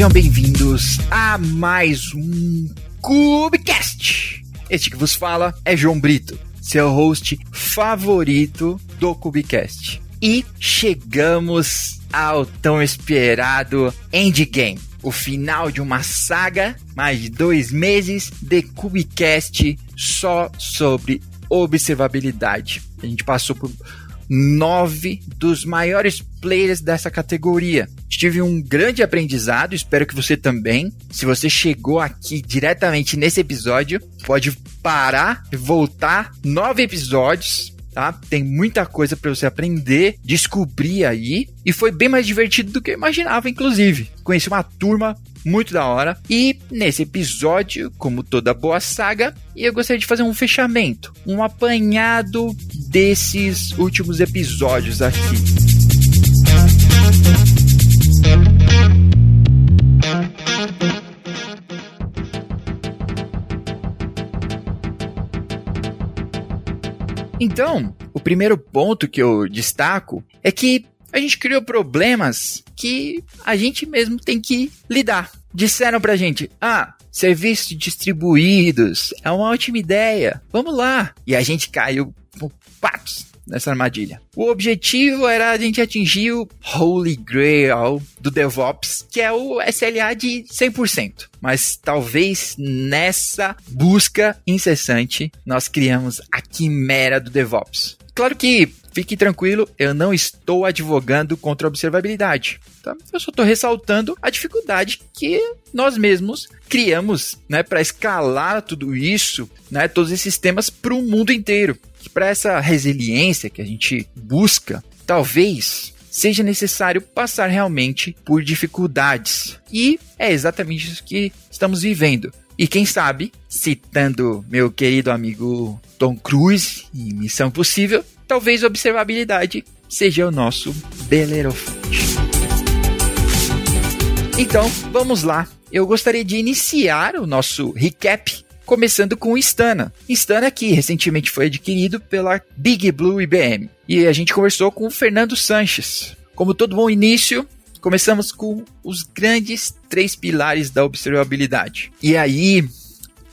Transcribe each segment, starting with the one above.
Sejam bem-vindos a mais um Cubecast. Este que vos fala é João Brito, seu host favorito do Cubecast. E chegamos ao tão esperado Endgame, o final de uma saga, mais de dois meses de Cubecast só sobre observabilidade. A gente passou por nove dos maiores players dessa categoria. Tive um grande aprendizado, espero que você também. Se você chegou aqui diretamente nesse episódio, pode parar e voltar nove episódios tá? Tem muita coisa para você aprender, descobrir aí, e foi bem mais divertido do que eu imaginava, inclusive. Conheci uma turma muito da hora. E nesse episódio, como toda boa saga, eu gostaria de fazer um fechamento, um apanhado desses últimos episódios aqui. Então, o primeiro ponto que eu destaco é que a gente criou problemas que a gente mesmo tem que lidar. Disseram pra gente: ah, serviços distribuídos é uma ótima ideia, vamos lá. E a gente caiu patos nessa armadilha. O objetivo era a gente atingir o Holy Grail do DevOps, que é o SLA de 100%. Mas talvez nessa busca incessante nós criamos a quimera do DevOps. Claro que Fique tranquilo, eu não estou advogando contra a observabilidade. Tá? Eu só estou ressaltando a dificuldade que nós mesmos criamos né, para escalar tudo isso, né, todos esses temas para o mundo inteiro. Para essa resiliência que a gente busca, talvez seja necessário passar realmente por dificuldades. E é exatamente isso que estamos vivendo. E quem sabe, citando meu querido amigo Tom Cruise em Missão Impossível, talvez observabilidade seja o nosso Belerofante. Então, vamos lá. Eu gostaria de iniciar o nosso recap começando com o Instana. Instana que recentemente foi adquirido pela Big Blue IBM. E a gente conversou com o Fernando Sanches. Como todo bom início, começamos com os grandes três pilares da observabilidade. E aí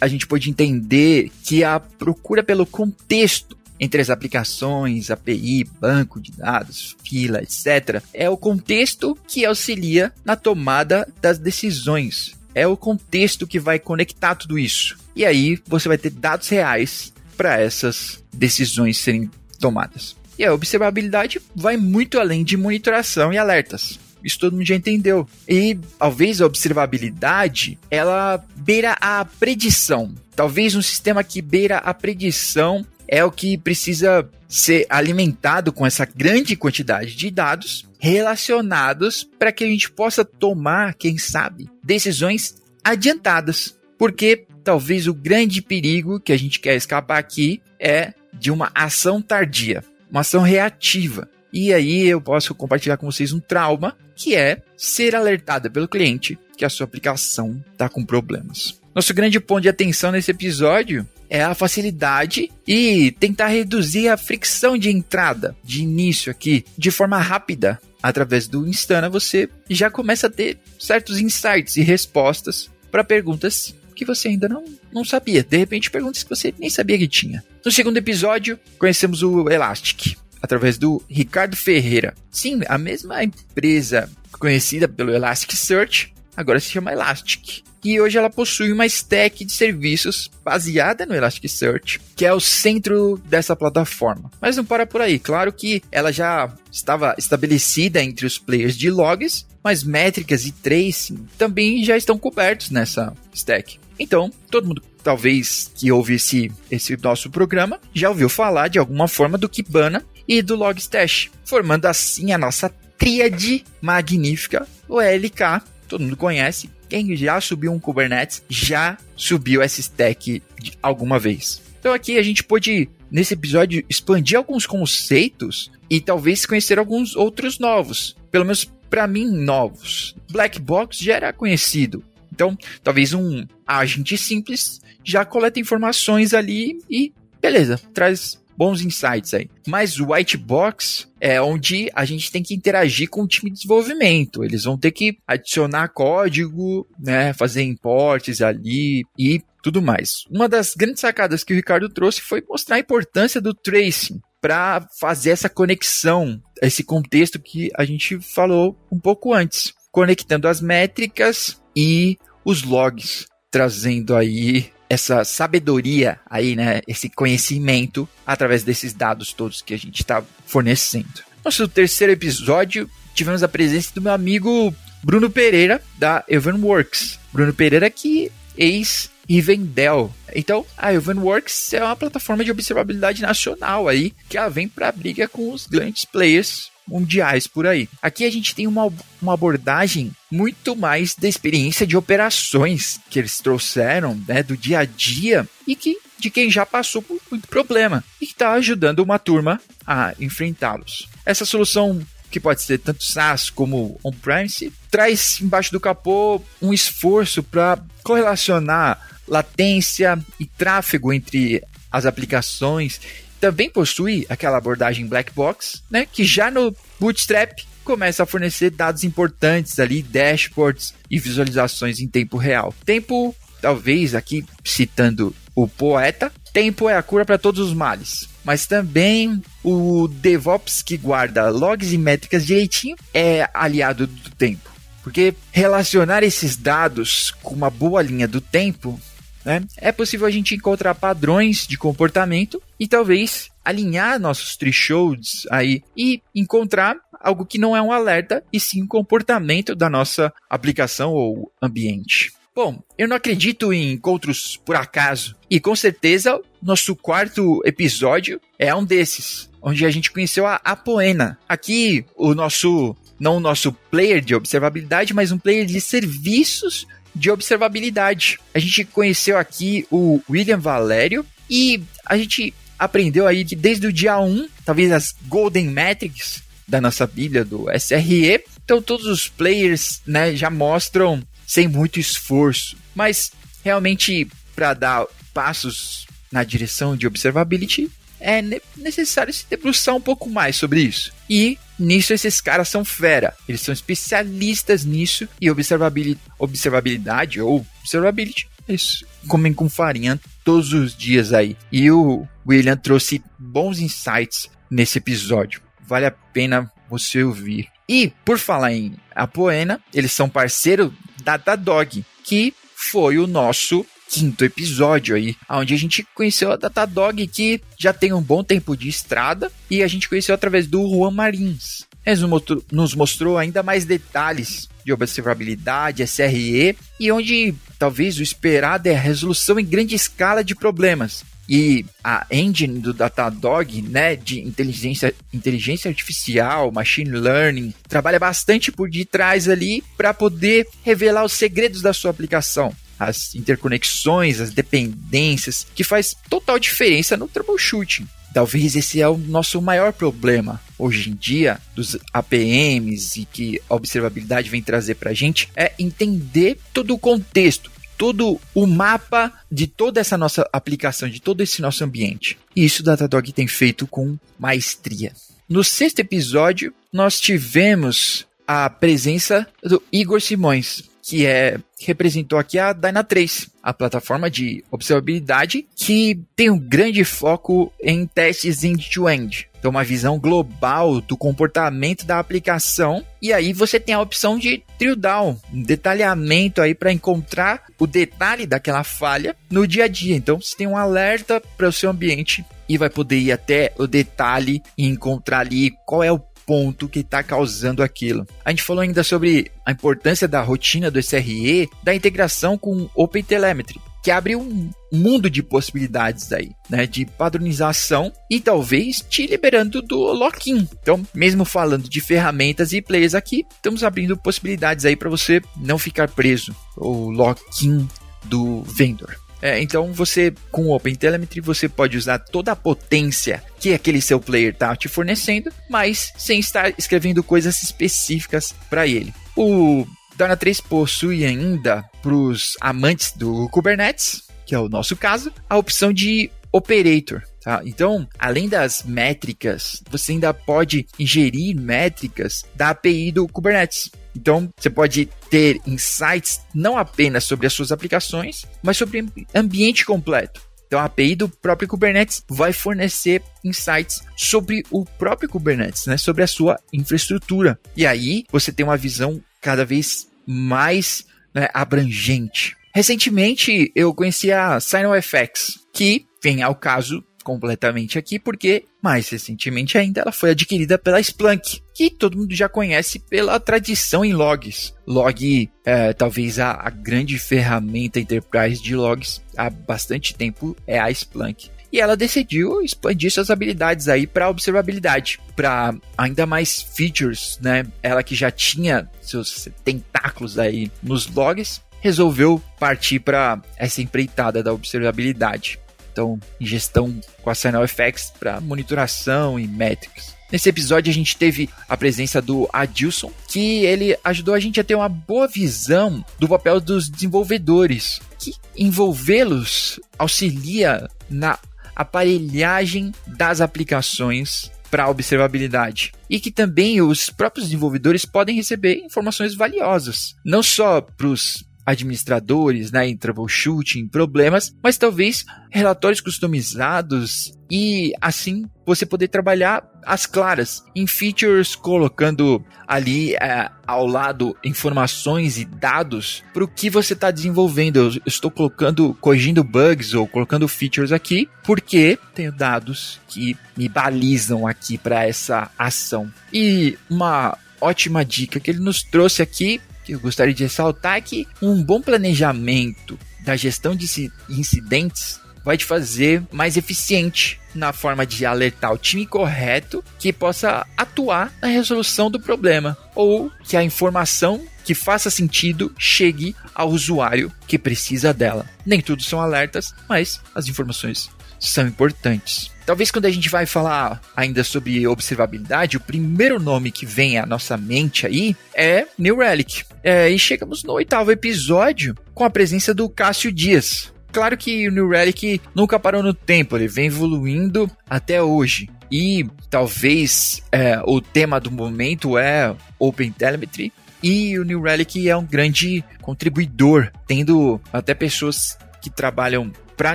a gente pode entender que a procura pelo contexto entre as aplicações, API, banco de dados, fila, etc., é o contexto que auxilia na tomada das decisões. É o contexto que vai conectar tudo isso. E aí você vai ter dados reais para essas decisões serem tomadas. E a observabilidade vai muito além de monitoração e alertas. Isso todo mundo já entendeu. E talvez a observabilidade ela beira a predição. Talvez um sistema que beira a predição é o que precisa ser alimentado com essa grande quantidade de dados relacionados para que a gente possa tomar, quem sabe, decisões adiantadas. Porque talvez o grande perigo que a gente quer escapar aqui é de uma ação tardia, uma ação reativa. E aí eu posso compartilhar com vocês um trauma que é ser alertada pelo cliente que a sua aplicação está com problemas. Nosso grande ponto de atenção nesse episódio é a facilidade e tentar reduzir a fricção de entrada, de início aqui, de forma rápida. Através do Instana, você já começa a ter certos insights e respostas para perguntas que você ainda não, não sabia. De repente, perguntas que você nem sabia que tinha. No segundo episódio, conhecemos o Elastic, através do Ricardo Ferreira. Sim, a mesma empresa conhecida pelo Elasticsearch, agora se chama Elastic e hoje ela possui uma stack de serviços baseada no Elasticsearch, que é o centro dessa plataforma. Mas não para por aí, claro que ela já estava estabelecida entre os players de logs, mas métricas e tracing também já estão cobertos nessa stack. Então, todo mundo talvez que ouve esse, esse nosso programa já ouviu falar de alguma forma do Kibana e do Logstash, formando assim a nossa tríade magnífica, o LK, todo mundo conhece, quem já subiu um Kubernetes já subiu essa stack alguma vez. Então aqui a gente pode, nesse episódio, expandir alguns conceitos e talvez conhecer alguns outros novos. Pelo menos para mim, novos. Black Box já era conhecido. Então, talvez um agente simples já coleta informações ali e beleza, traz bons insights aí. Mas o white box é onde a gente tem que interagir com o time de desenvolvimento. Eles vão ter que adicionar código, né, fazer importes ali e tudo mais. Uma das grandes sacadas que o Ricardo trouxe foi mostrar a importância do tracing para fazer essa conexão, esse contexto que a gente falou um pouco antes, conectando as métricas e os logs, trazendo aí essa sabedoria aí, né, esse conhecimento através desses dados todos que a gente está fornecendo. Nosso terceiro episódio, tivemos a presença do meu amigo Bruno Pereira da Evenworks. Bruno Pereira que ex Rivendell. Então, a Evenworks é uma plataforma de observabilidade nacional aí, que ela vem para briga com os grandes players mundiais por aí. Aqui a gente tem uma, uma abordagem muito mais da experiência de operações que eles trouxeram, né, do dia a dia e que de quem já passou por muito problema e está ajudando uma turma a enfrentá-los. Essa solução que pode ser tanto SaaS como on-premise, traz embaixo do capô um esforço para correlacionar latência e tráfego entre as aplicações. Também possui aquela abordagem black box, né, que já no Bootstrap começa a fornecer dados importantes ali, dashboards e visualizações em tempo real. Tempo, talvez aqui citando o poeta, tempo é a cura para todos os males. Mas também o DevOps que guarda logs e métricas direitinho é aliado do tempo. Porque relacionar esses dados com uma boa linha do tempo né? É possível a gente encontrar padrões de comportamento e talvez alinhar nossos thresholds aí e encontrar algo que não é um alerta e sim um comportamento da nossa aplicação ou ambiente. Bom, eu não acredito em encontros por acaso e com certeza nosso quarto episódio é um desses, onde a gente conheceu a Apoena. Aqui o nosso não o nosso player de observabilidade, mas um player de serviços de observabilidade. A gente conheceu aqui o William Valério e a gente aprendeu aí que desde o dia 1, talvez as Golden Metrics da nossa Bíblia do SRE, então todos os players né, já mostram sem muito esforço, mas realmente para dar passos na direção de observability é necessário se debruçar um pouco mais sobre isso. E nisso esses caras são fera. Eles são especialistas nisso e observabilidade, observabilidade ou observability. Eles comem com farinha todos os dias aí. E o William trouxe bons insights nesse episódio. Vale a pena você ouvir. E por falar em Apoena, eles são parceiro da Datadog, que foi o nosso quinto episódio aí, onde a gente conheceu a Datadog, que já tem um bom tempo de estrada, e a gente conheceu através do Juan Marins. Ele nos mostrou ainda mais detalhes de observabilidade, SRE, e onde talvez o esperado é a resolução em grande escala de problemas. E a engine do Datadog, né, de inteligência, inteligência artificial, machine learning, trabalha bastante por detrás ali para poder revelar os segredos da sua aplicação as interconexões, as dependências, que faz total diferença no troubleshooting. Talvez esse é o nosso maior problema hoje em dia dos APMs e que a observabilidade vem trazer para a gente é entender todo o contexto, todo o mapa de toda essa nossa aplicação, de todo esse nosso ambiente. E isso o Datadog tem feito com maestria. No sexto episódio, nós tivemos a presença do Igor Simões, que é representou aqui a Dyna3, a plataforma de observabilidade que tem um grande foco em testes end-to-end. Então, uma visão global do comportamento da aplicação. E aí você tem a opção de drill down, um detalhamento aí para encontrar o detalhe daquela falha no dia a dia. Então, você tem um alerta para o seu ambiente e vai poder ir até o detalhe e encontrar ali qual é o ponto que está causando aquilo. A gente falou ainda sobre a importância da rotina do SRE, da integração com OpenTelemetry, que abre um mundo de possibilidades aí, né, de padronização e talvez te liberando do lock-in. Então, mesmo falando de ferramentas e players aqui, estamos abrindo possibilidades aí para você não ficar preso o lock-in do vendor. É, então você com o OpenTelemetry você pode usar toda a potência que aquele seu player está te fornecendo, mas sem estar escrevendo coisas específicas para ele. O Dana 3 possui ainda para os amantes do Kubernetes, que é o nosso caso, a opção de Operator. Tá? Então, além das métricas, você ainda pode ingerir métricas da API do Kubernetes. Então, você pode ter insights não apenas sobre as suas aplicações, mas sobre ambiente completo. Então, a API do próprio Kubernetes vai fornecer insights sobre o próprio Kubernetes, né? sobre a sua infraestrutura. E aí, você tem uma visão cada vez mais né, abrangente. Recentemente, eu conheci a SignalFX, que vem ao caso completamente aqui, porque mais recentemente ainda ela foi adquirida pela Splunk, que todo mundo já conhece pela tradição em logs. Log, é, talvez a, a grande ferramenta enterprise de logs há bastante tempo é a Splunk e ela decidiu expandir suas habilidades aí para observabilidade, para ainda mais features, né? Ela que já tinha seus tentáculos aí nos logs, resolveu partir para essa empreitada da observabilidade. Então, ingestão com a SignalFX para monitoração e métricas. Nesse episódio a gente teve a presença do Adilson, que ele ajudou a gente a ter uma boa visão do papel dos desenvolvedores, que envolvê-los auxilia na aparelhagem das aplicações para observabilidade e que também os próprios desenvolvedores podem receber informações valiosas, não só para os administradores, né, em troubleshooting, problemas, mas talvez relatórios customizados e assim você poder trabalhar as claras em features, colocando ali é, ao lado informações e dados para o que você está desenvolvendo. Eu estou colocando, corrigindo bugs ou colocando features aqui porque tenho dados que me balizam aqui para essa ação. E uma ótima dica que ele nos trouxe aqui que eu gostaria de ressaltar é que um bom planejamento da gestão de incidentes vai te fazer mais eficiente na forma de alertar o time correto que possa atuar na resolução do problema ou que a informação que faça sentido chegue ao usuário que precisa dela. Nem tudo são alertas, mas as informações são importantes. Talvez quando a gente vai falar ainda sobre observabilidade, o primeiro nome que vem à nossa mente aí é New Relic. É, e chegamos no oitavo episódio com a presença do Cássio Dias. Claro que o New Relic nunca parou no tempo, ele vem evoluindo até hoje. E talvez é, o tema do momento é Open Telemetry, e o New Relic é um grande contribuidor, tendo até pessoas que trabalham para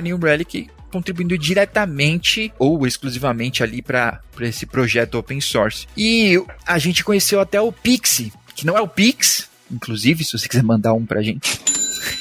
New Relic contribuindo diretamente ou exclusivamente ali para esse projeto open source. E a gente conheceu até o Pixie, que não é o Pix, inclusive, se você quiser mandar um pra gente.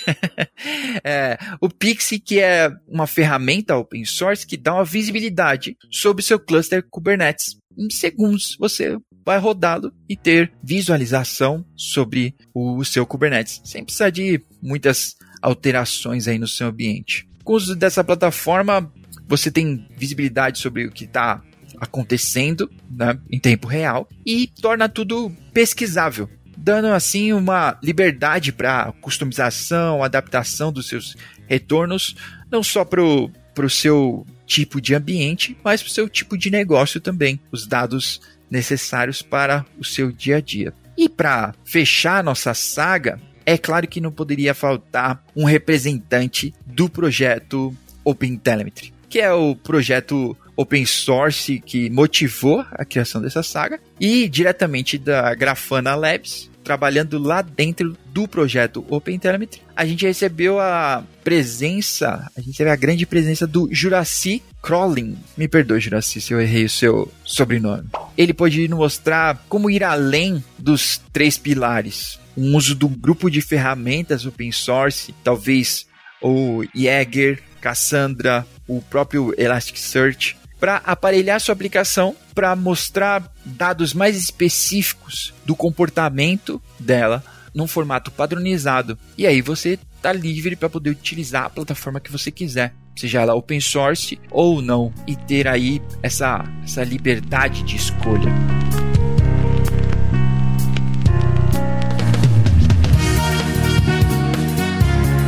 é, o Pixie, que é uma ferramenta open source que dá uma visibilidade sobre o seu cluster Kubernetes. Em segundos, você vai rodá-lo e ter visualização sobre o seu Kubernetes, sem precisar de muitas alterações aí no seu ambiente. Com o uso dessa plataforma, você tem visibilidade sobre o que está acontecendo né, em tempo real e torna tudo pesquisável, dando assim uma liberdade para customização, adaptação dos seus retornos, não só para o seu tipo de ambiente, mas para o seu tipo de negócio também, os dados necessários para o seu dia a dia. E para fechar nossa saga, é claro que não poderia faltar um representante do projeto OpenTelemetry, que é o projeto open source que motivou a criação dessa saga, e diretamente da Grafana Labs, trabalhando lá dentro do projeto OpenTelemetry, a gente recebeu a presença, a gente teve a grande presença do Juraci Crawling. Me perdoe, Juraci, se eu errei o seu sobrenome. Ele pôde nos mostrar como ir além dos três pilares. Um uso do grupo de ferramentas open source, talvez o Jaeger, Cassandra, o próprio Elasticsearch, para aparelhar sua aplicação para mostrar dados mais específicos do comportamento dela num formato padronizado. E aí você está livre para poder utilizar a plataforma que você quiser, seja ela open source ou não, e ter aí essa, essa liberdade de escolha.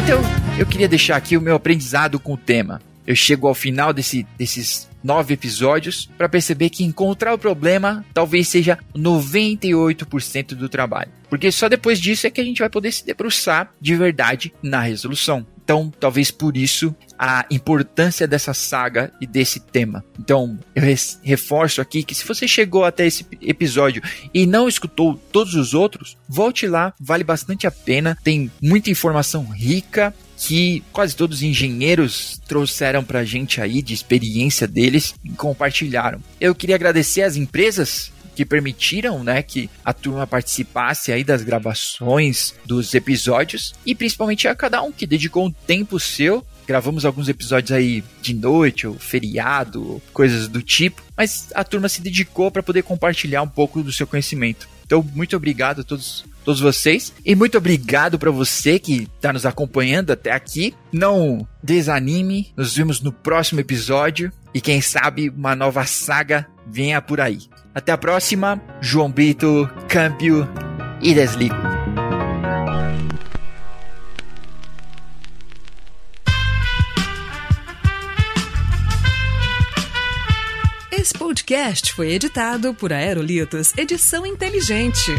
Então, eu queria deixar aqui o meu aprendizado com o tema. Eu chego ao final desse, desses nove episódios para perceber que encontrar o problema talvez seja 98% do trabalho. Porque só depois disso é que a gente vai poder se debruçar de verdade na resolução. Então, talvez por isso a importância dessa saga e desse tema. Então, eu reforço aqui que se você chegou até esse episódio e não escutou todos os outros, volte lá, vale bastante a pena. Tem muita informação rica que quase todos os engenheiros trouxeram pra gente aí de experiência deles e compartilharam. Eu queria agradecer às empresas que permitiram, né, que a turma participasse aí das gravações dos episódios e principalmente a cada um que dedicou um tempo seu gravamos alguns episódios aí de noite, ou feriado, coisas do tipo, mas a turma se dedicou para poder compartilhar um pouco do seu conhecimento. Então, muito obrigado a todos, todos vocês e muito obrigado para você que está nos acompanhando até aqui. Não desanime, nos vemos no próximo episódio e quem sabe uma nova saga venha por aí. Até a próxima, João Brito, Câmbio e Desligo. Esse podcast foi editado por Aerolitos Edição Inteligente.